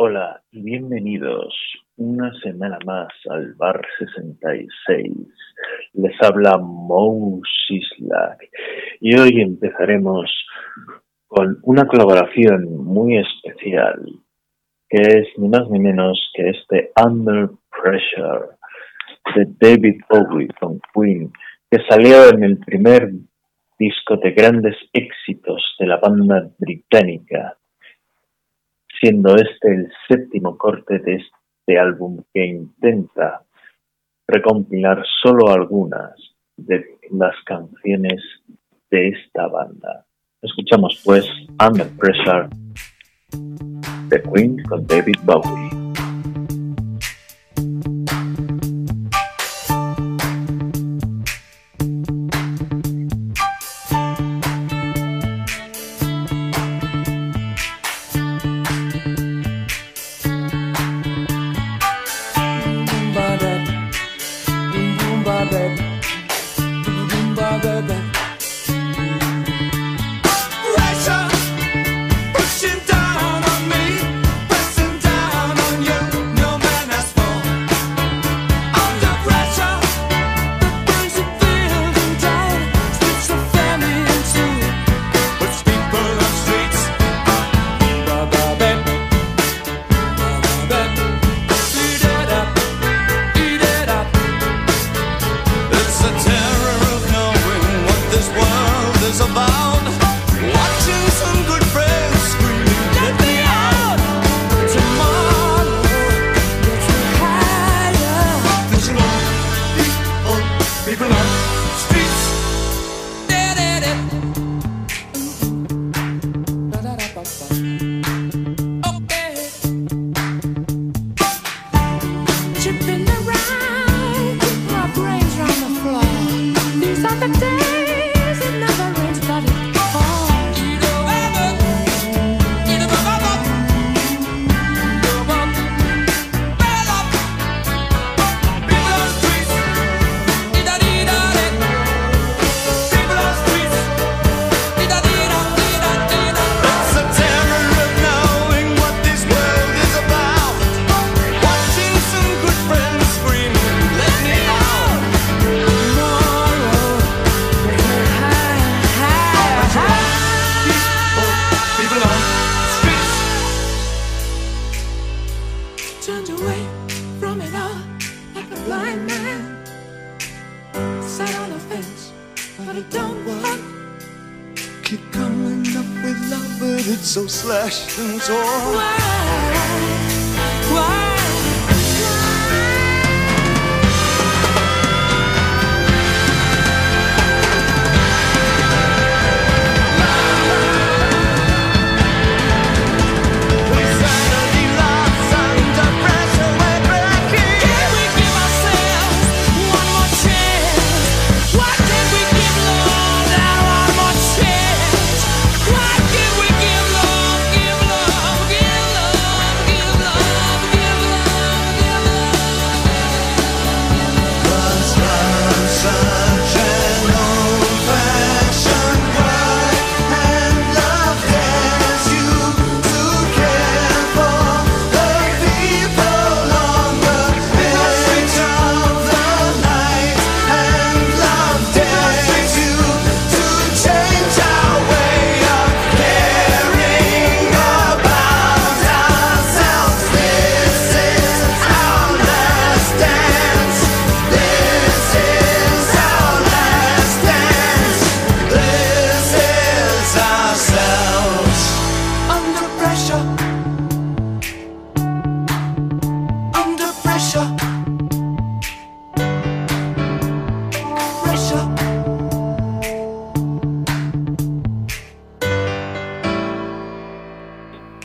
Hola y bienvenidos una semana más al Bar 66. Les habla Mo Sislak y hoy empezaremos con una colaboración muy especial que es ni más ni menos que este Under Pressure de David Bowie con Queen que salió en el primer disco de grandes éxitos de la banda británica siendo este el séptimo corte de este álbum que intenta recompilar solo algunas de las canciones de esta banda. Escuchamos pues Under Pressure de Queen con David Bowie.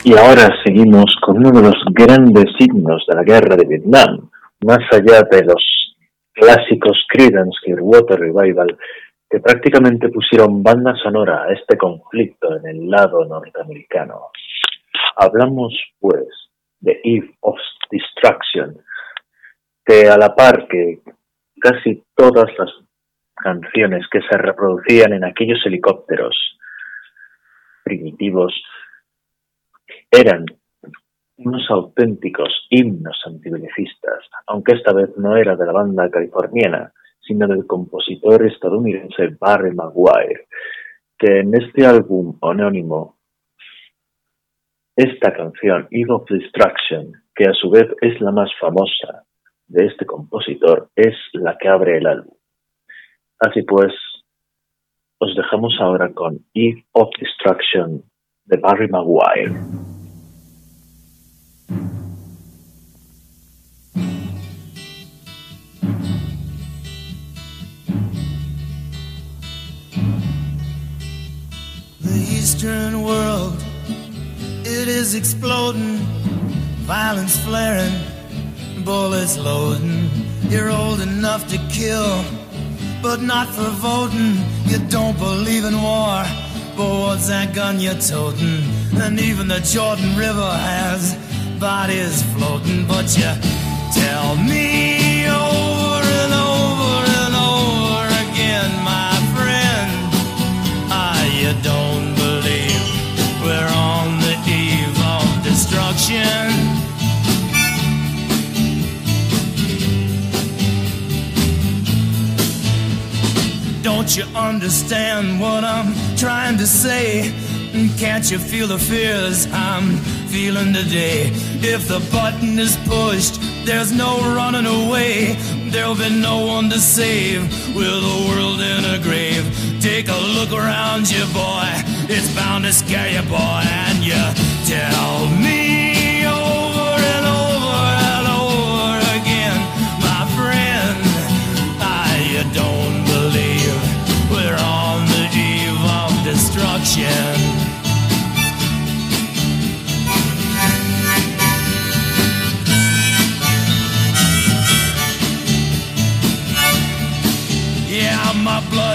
Y ahora seguimos con uno de los grandes signos de la guerra de Vietnam, más allá de los clásicos Creedence Clearwater Revival, que prácticamente pusieron banda sonora a este conflicto en el lado norteamericano. Hablamos, pues, de Eve of Destruction, que a la par que casi todas las canciones que se reproducían en aquellos helicópteros primitivos eran unos auténticos himnos antibenecistas, aunque esta vez no era de la banda californiana, sino del compositor estadounidense Barry Maguire, que en este álbum anónimo, esta canción, Eve of Destruction, que a su vez es la más famosa de este compositor, es la que abre el álbum. Así pues, os dejamos ahora con Eve of Destruction de Barry Maguire. Eastern world, it is exploding, violence flaring, bullets loading. You're old enough to kill, but not for voting. You don't believe in war, but what's that gun you're toting? And even the Jordan River has bodies floating, but you tell me over and over and over again, my friend, ah, you don't believe we're on the eve of destruction. Don't you understand what I'm trying to say? Can't you feel the fears I'm feeling today? If the button is pushed, there's no running away. There'll be no one to save with the world in a grave. Take a look around you, boy. It's bound to scare you, boy. And you tell me over and over and over again, my friend, I don't believe we're on the eve of destruction.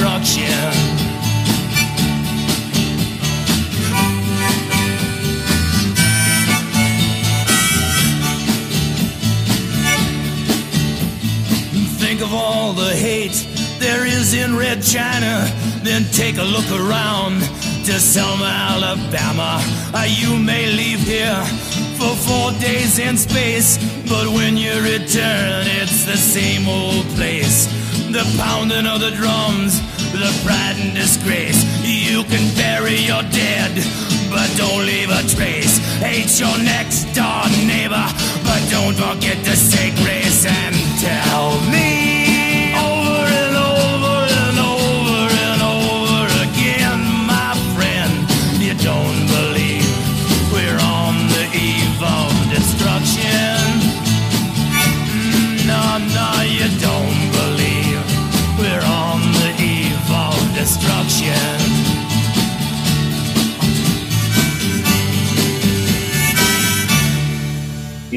destruction. Think of all the hate there is in Red China, then take a look around to Selma, Alabama. Uh, you may leave here for four days in space, but when you return, it's the same old place. The pounding of the drums, the pride and disgrace. You can bury your dead, but don't leave a trace. Hate your next door neighbor, but don't forget to say grace and tell me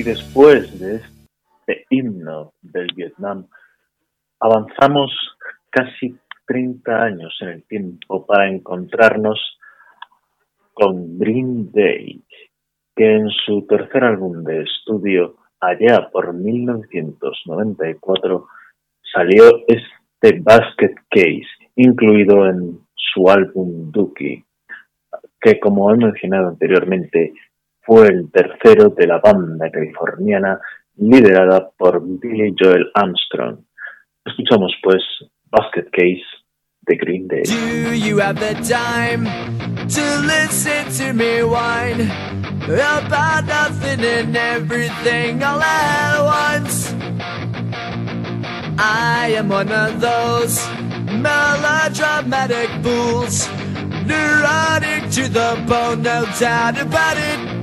Después de este himno del Vietnam, avanzamos casi 30 años en el tiempo para encontrarnos con Green Day, que en su tercer álbum de estudio, allá por 1994, salió este Basket Case, incluido en su álbum Dookie, que como he mencionado anteriormente, fue el tercero de la banda californiana liderada por Billy Joel Armstrong. Escuchamos pues Basket Case de Green Day. Do you have the time to listen to me whine about nothing and everything all at once? I am one of those melodramatic fools, neurotic to the bone, no doubt about it.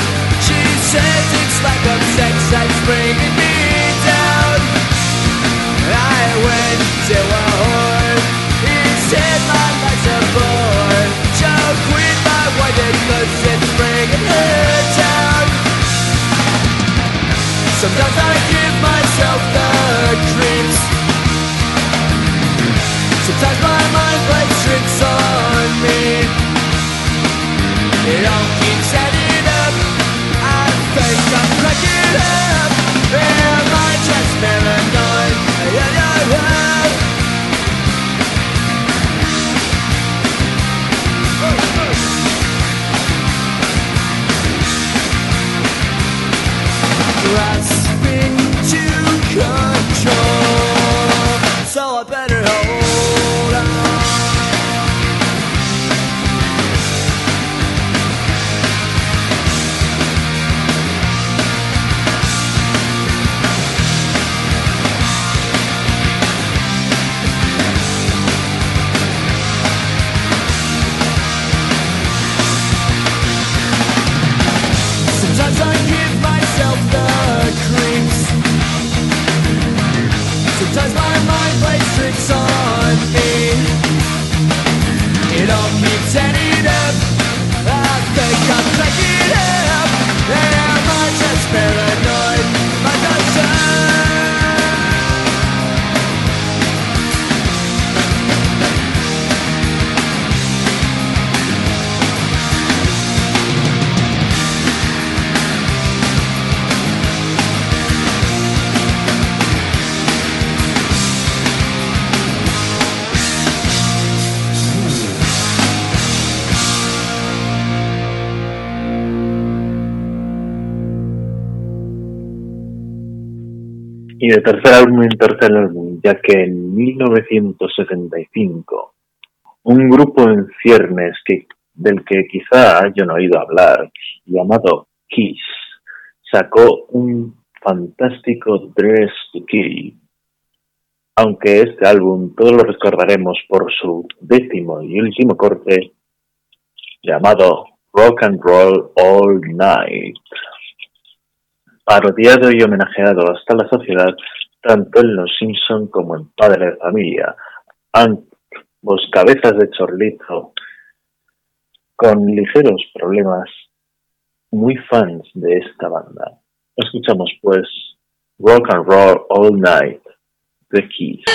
It's like a sex bringing me down. I went to a whore. He said my life's a bore. My it's bringing her down. Sometimes I give myself the creeps. Sometimes my mind Y de tercer álbum en tercer álbum, ya que en 1975 un grupo en ciernes que, del que quizá yo no he oído hablar, llamado Kiss, sacó un fantástico Dress to Kill. Aunque este álbum todos lo recordaremos por su décimo y último corte llamado Rock and Roll All Night parodiado y homenajeado hasta la sociedad, tanto en Los Simpson como en Padre de Familia. Ambos cabezas de chorlito, con ligeros problemas, muy fans de esta banda. Escuchamos pues Rock and Roll All Night, The Keys.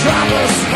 troubles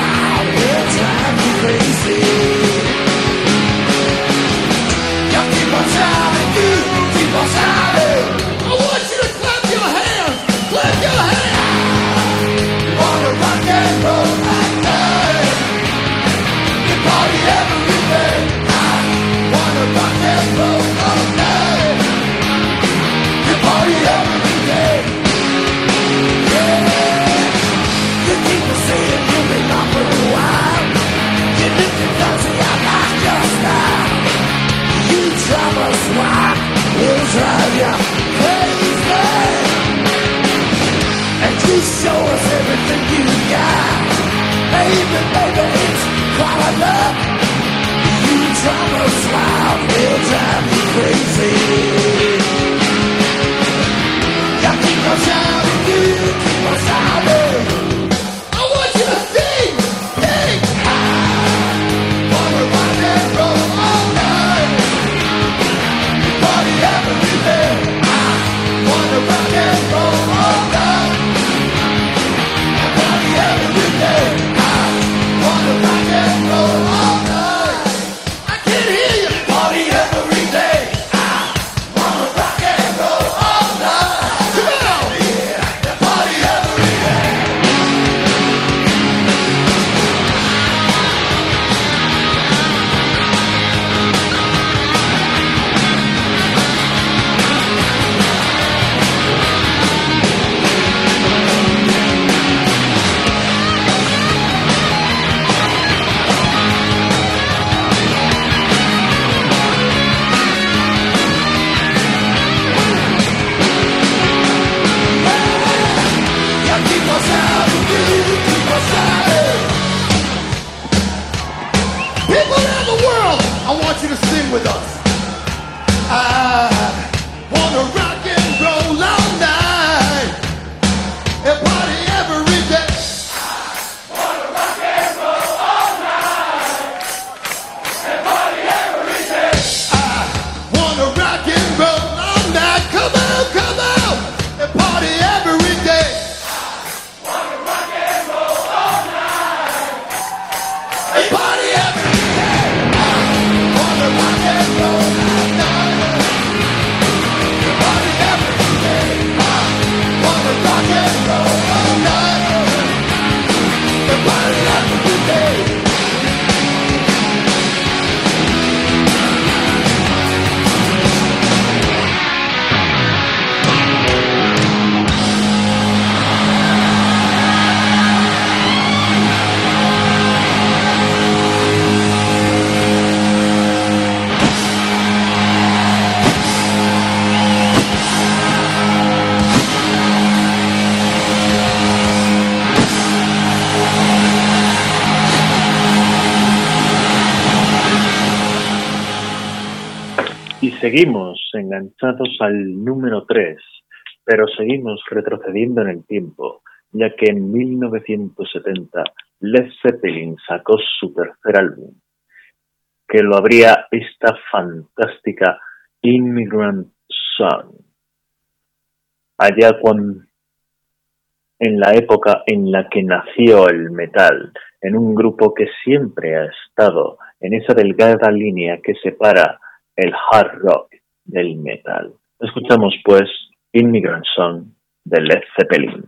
Seguimos enganchados al número 3, pero seguimos retrocediendo en el tiempo, ya que en 1970 Led Zeppelin sacó su tercer álbum, que lo abría esta fantástica Immigrant Song. Allá cuando, en la época en la que nació el metal, en un grupo que siempre ha estado en esa delgada línea que separa el hard rock del metal. Escuchamos pues Immigrant Song de Led Zeppelin.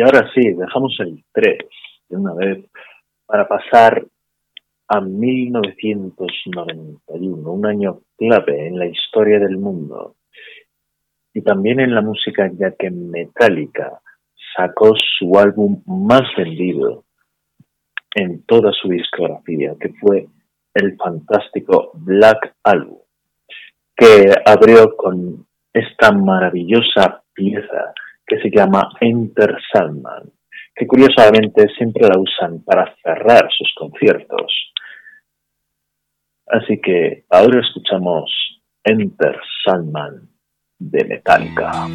Y ahora sí, dejamos el 3, de una vez para pasar a 1991, un año clave en la historia del mundo. Y también en la música, ya que Metallica sacó su álbum más vendido en toda su discografía, que fue el fantástico Black Album, que abrió con esta maravillosa pieza que se llama Enter Sandman, que curiosamente siempre la usan para cerrar sus conciertos. Así que ahora escuchamos Enter Sandman de Metallica.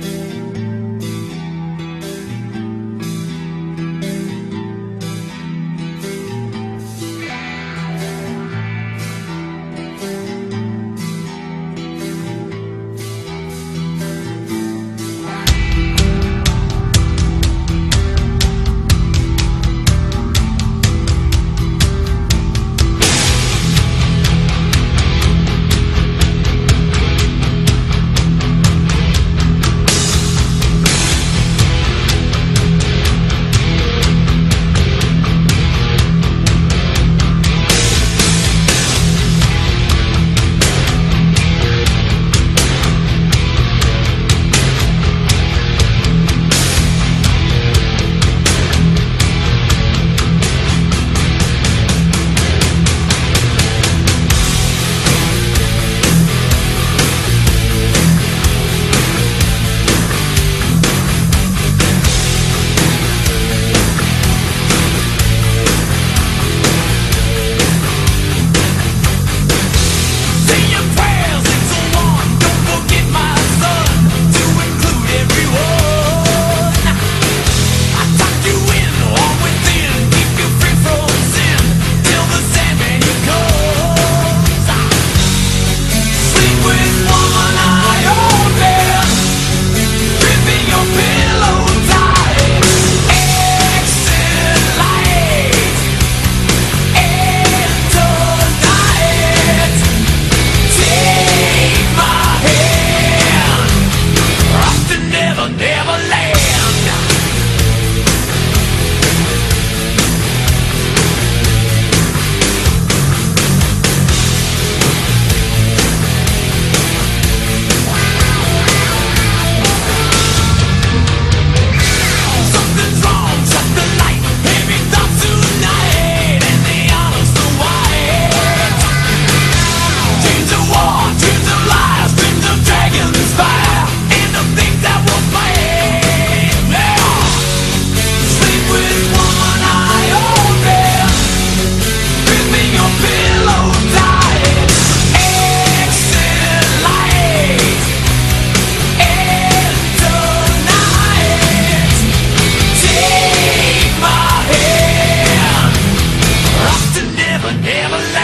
but never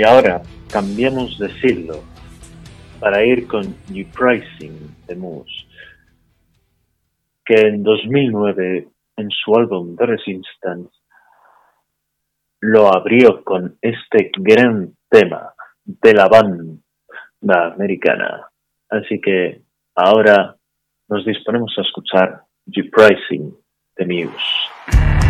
Y ahora cambiamos de siglo para ir con New Pricing de Moose, que en 2009 en su álbum The Resistance lo abrió con este gran tema de la banda americana. Así que ahora nos disponemos a escuchar New Pricing de Muse.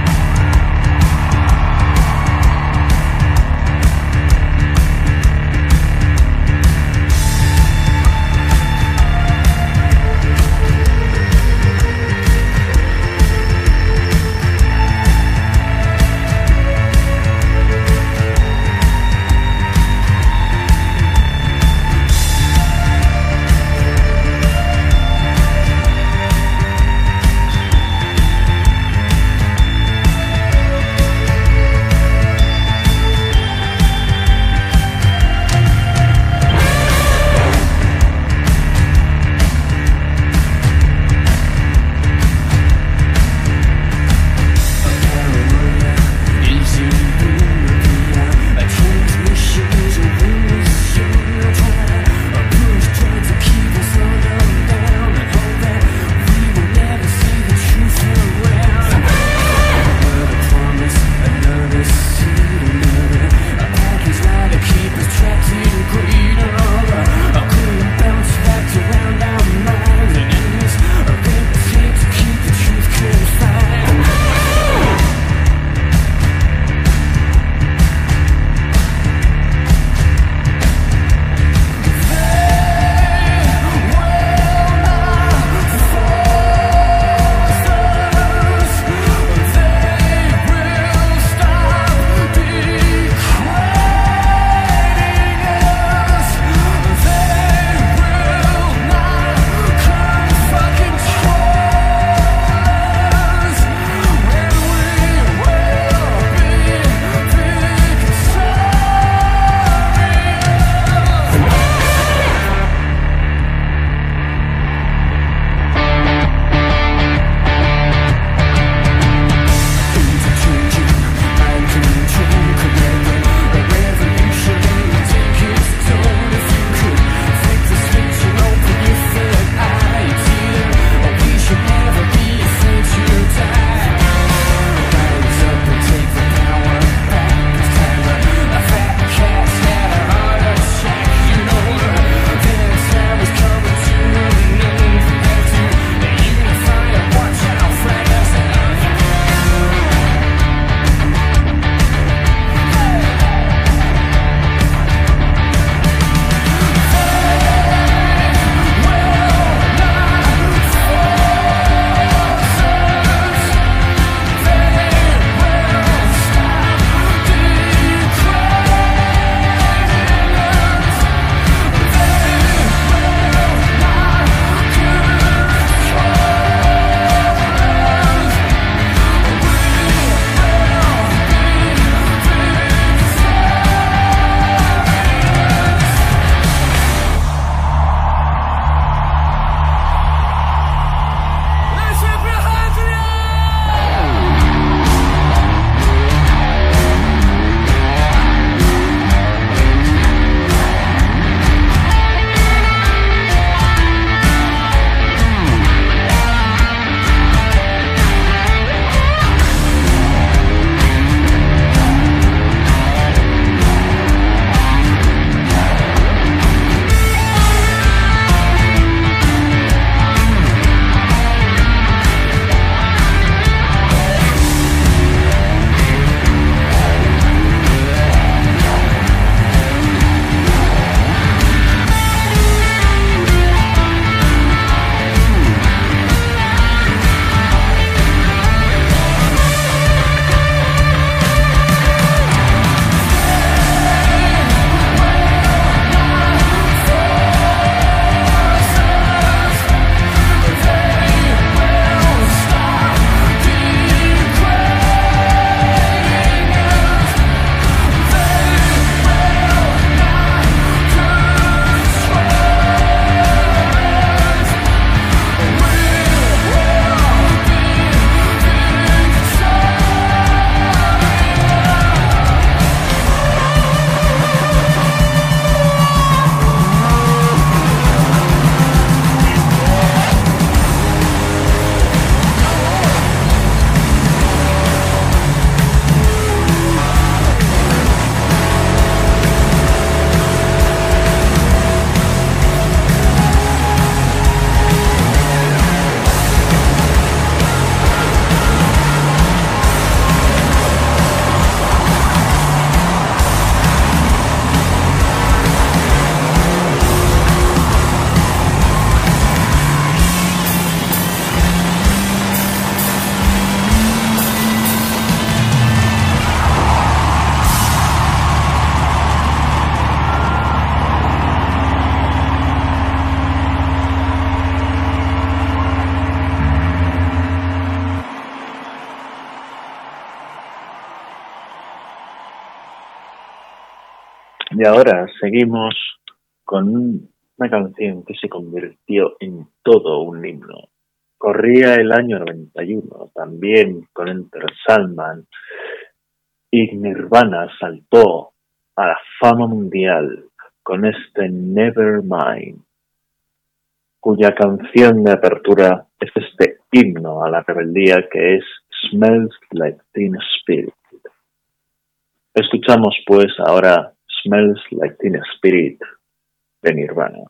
Y ahora seguimos con una canción que se convirtió en todo un himno. Corría el año 91, también con Enter Salman, y Nirvana saltó a la fama mundial con este Nevermind, cuya canción de apertura es este himno a la rebeldía que es Smells Like Teen Spirit. Escuchamos pues ahora Smells Like Teen Spirit the Nirvana.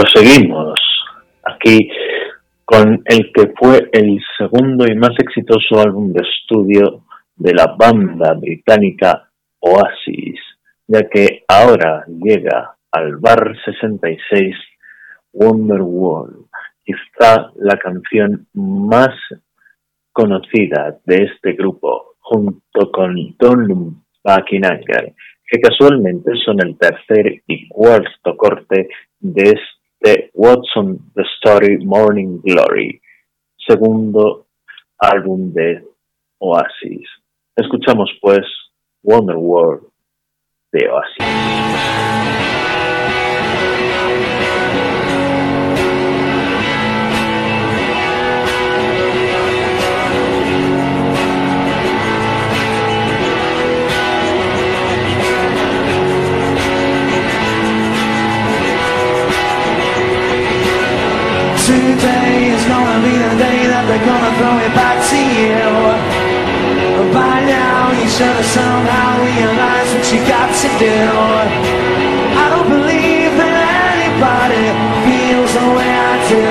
Proseguimos. Aquí con el que fue el segundo y más exitoso álbum de estudio de la banda británica Oasis, ya que ahora llega al Bar 66 Wonderwall, quizá la canción más conocida de este grupo, junto con Don Buckingham, que casualmente son el tercer y cuarto corte de este de Watson The Story Morning Glory, segundo álbum de Oasis. Escuchamos pues Wonder World de Oasis. you. By now you should have somehow realized what you got to do. I don't believe that anybody feels the way I do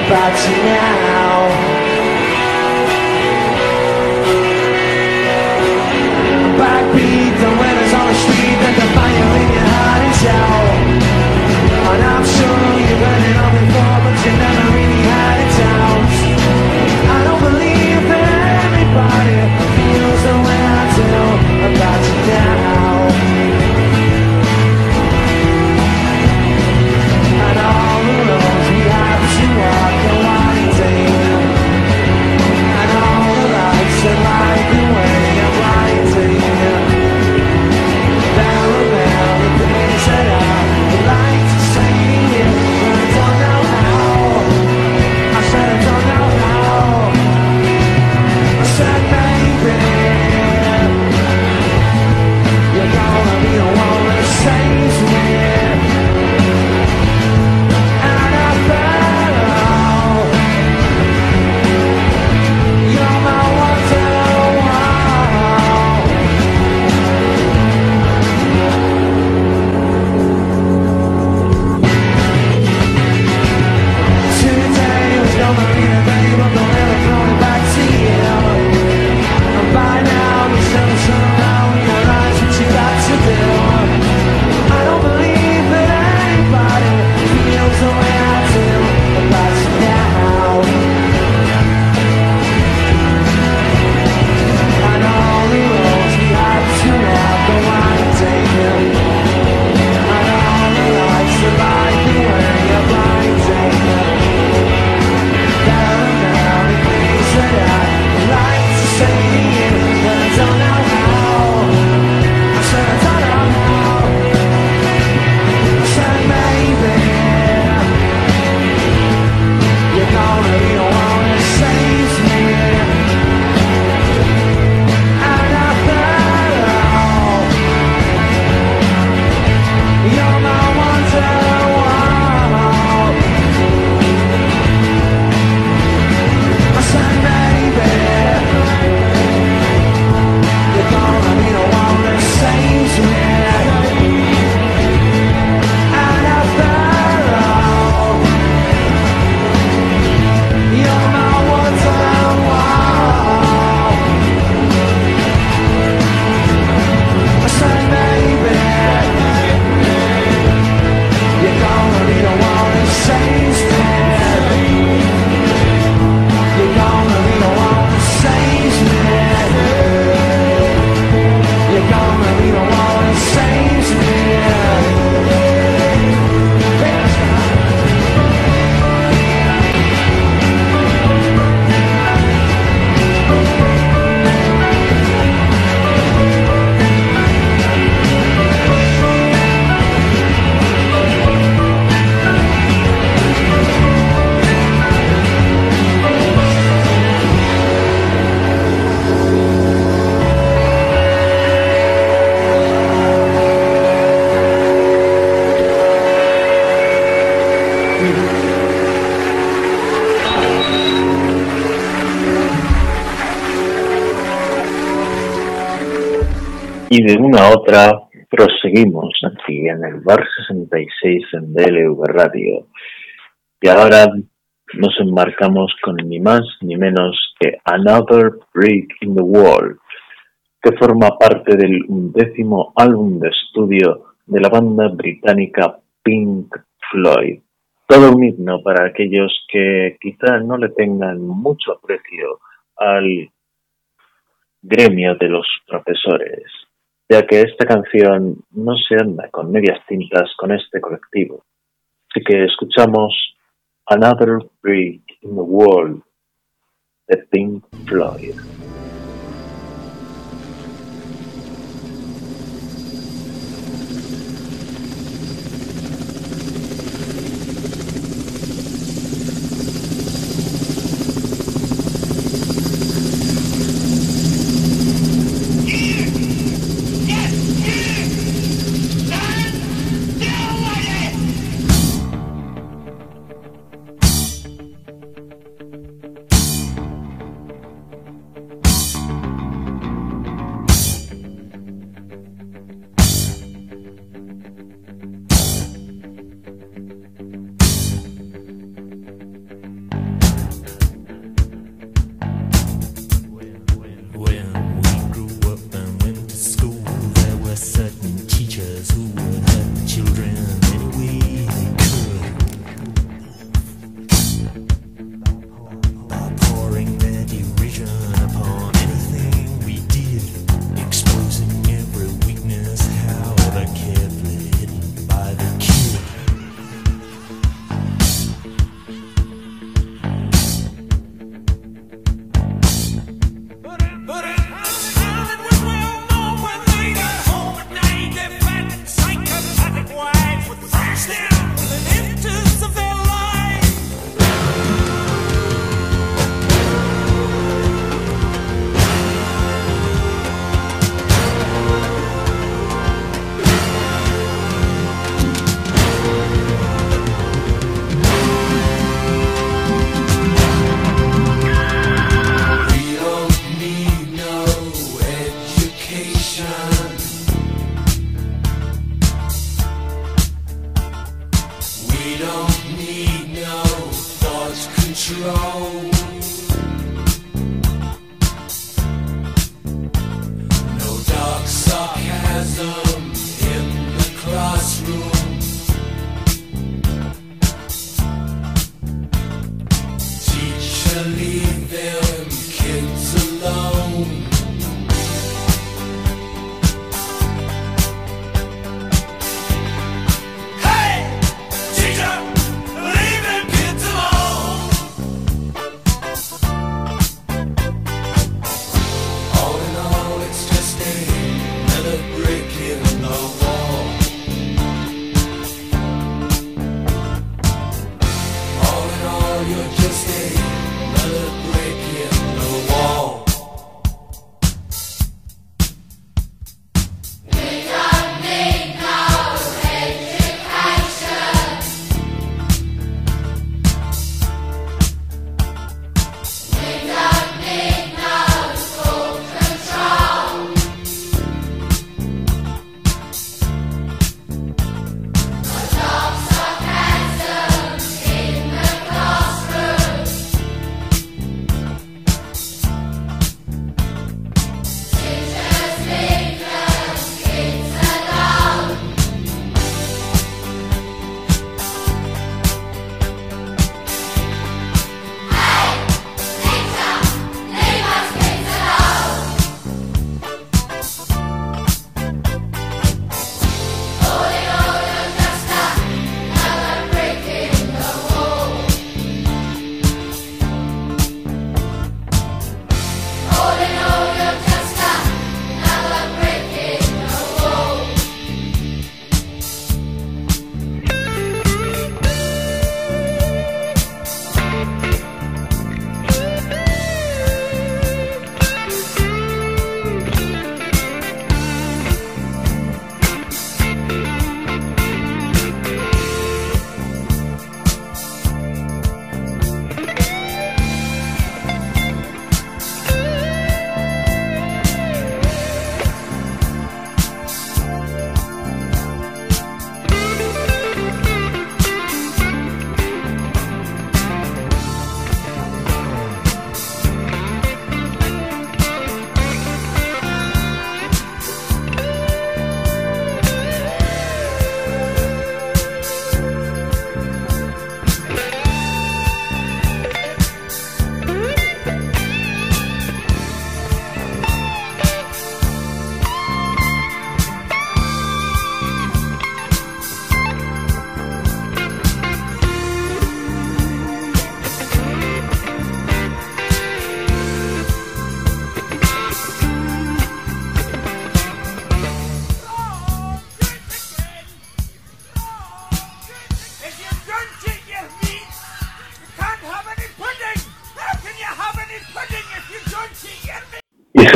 about you now. Backbeat, the winners on the street, that the fire in your heart is out. y de una a otra proseguimos aquí en el Bar 66 en DLV Radio. Y ahora nos enmarcamos con ni más ni menos que Another Break in the Wall, que forma parte del undécimo álbum de estudio de la banda británica Pink Floyd. Todo un himno para aquellos que quizá no le tengan mucho aprecio al gremio de los profesores ya que esta canción no se anda con medias tintas con este colectivo. Así que escuchamos Another Break in the World de Pink Floyd.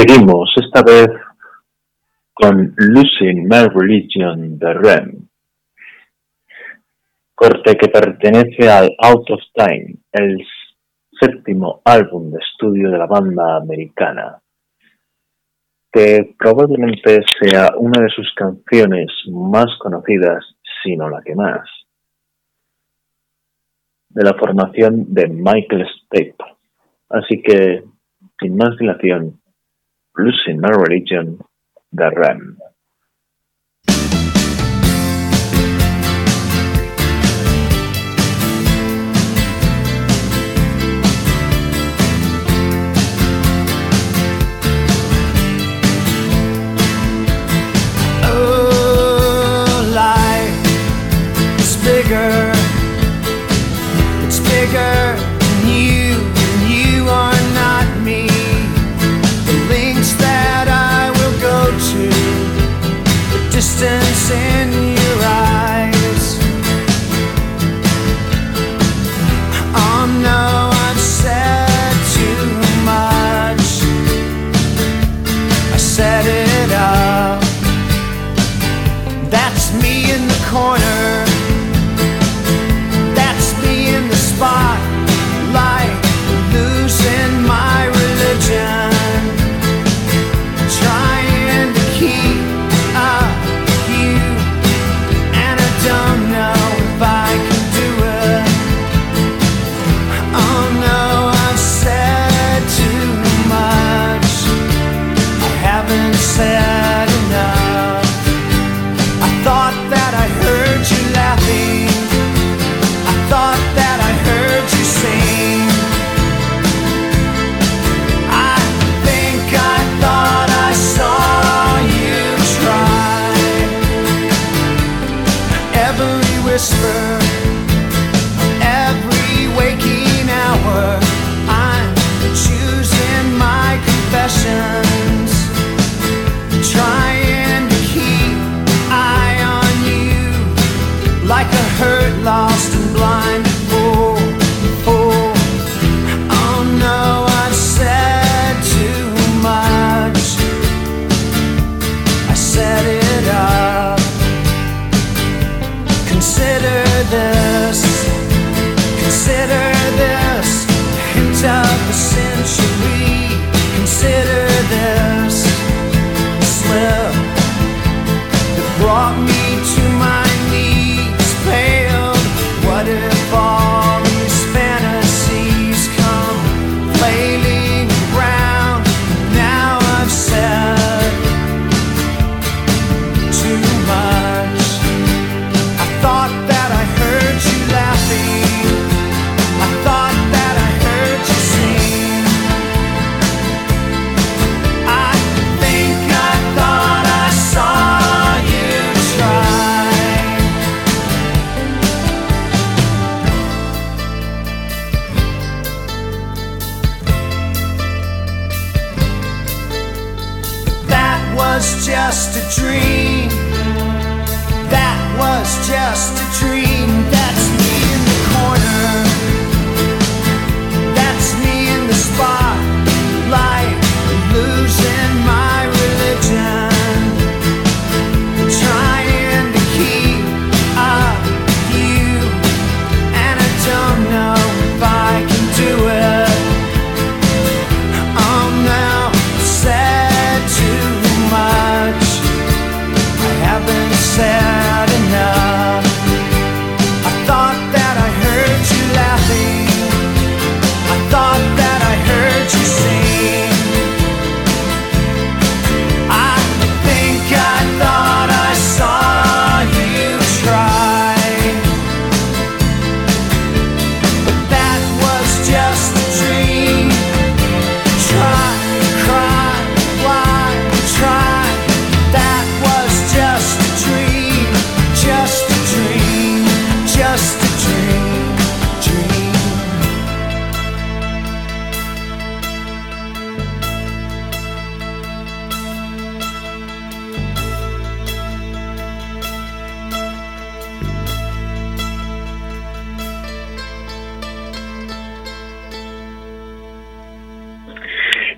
Seguimos, esta vez con Losing My Religion de Rem, corte que pertenece al Out of Time, el séptimo álbum de estudio de la banda americana, que probablemente sea una de sus canciones más conocidas, si no la que más, de la formación de Michael Stipe. Así que, sin más dilación, Losing My Religion de Rem.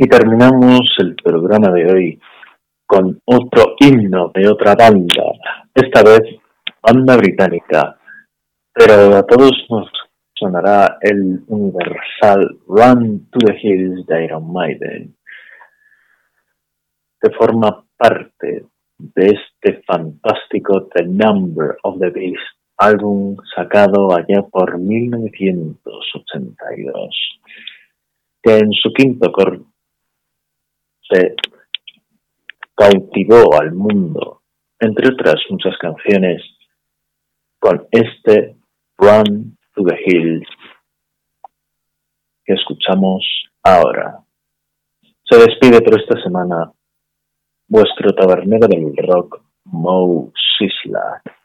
Y terminamos el programa de hoy con otro himno de otra banda, esta vez banda británica, pero a todos nos sonará el universal Run to the Hills de Iron Maiden, que forma parte de este fantástico The Number of the Beast, álbum sacado allá por 1982, que en su quinto corte cautivó al mundo, entre otras muchas canciones, con este Run to the Hills que escuchamos ahora. Se despide por esta semana vuestro tabernero del rock, Mo Sislak.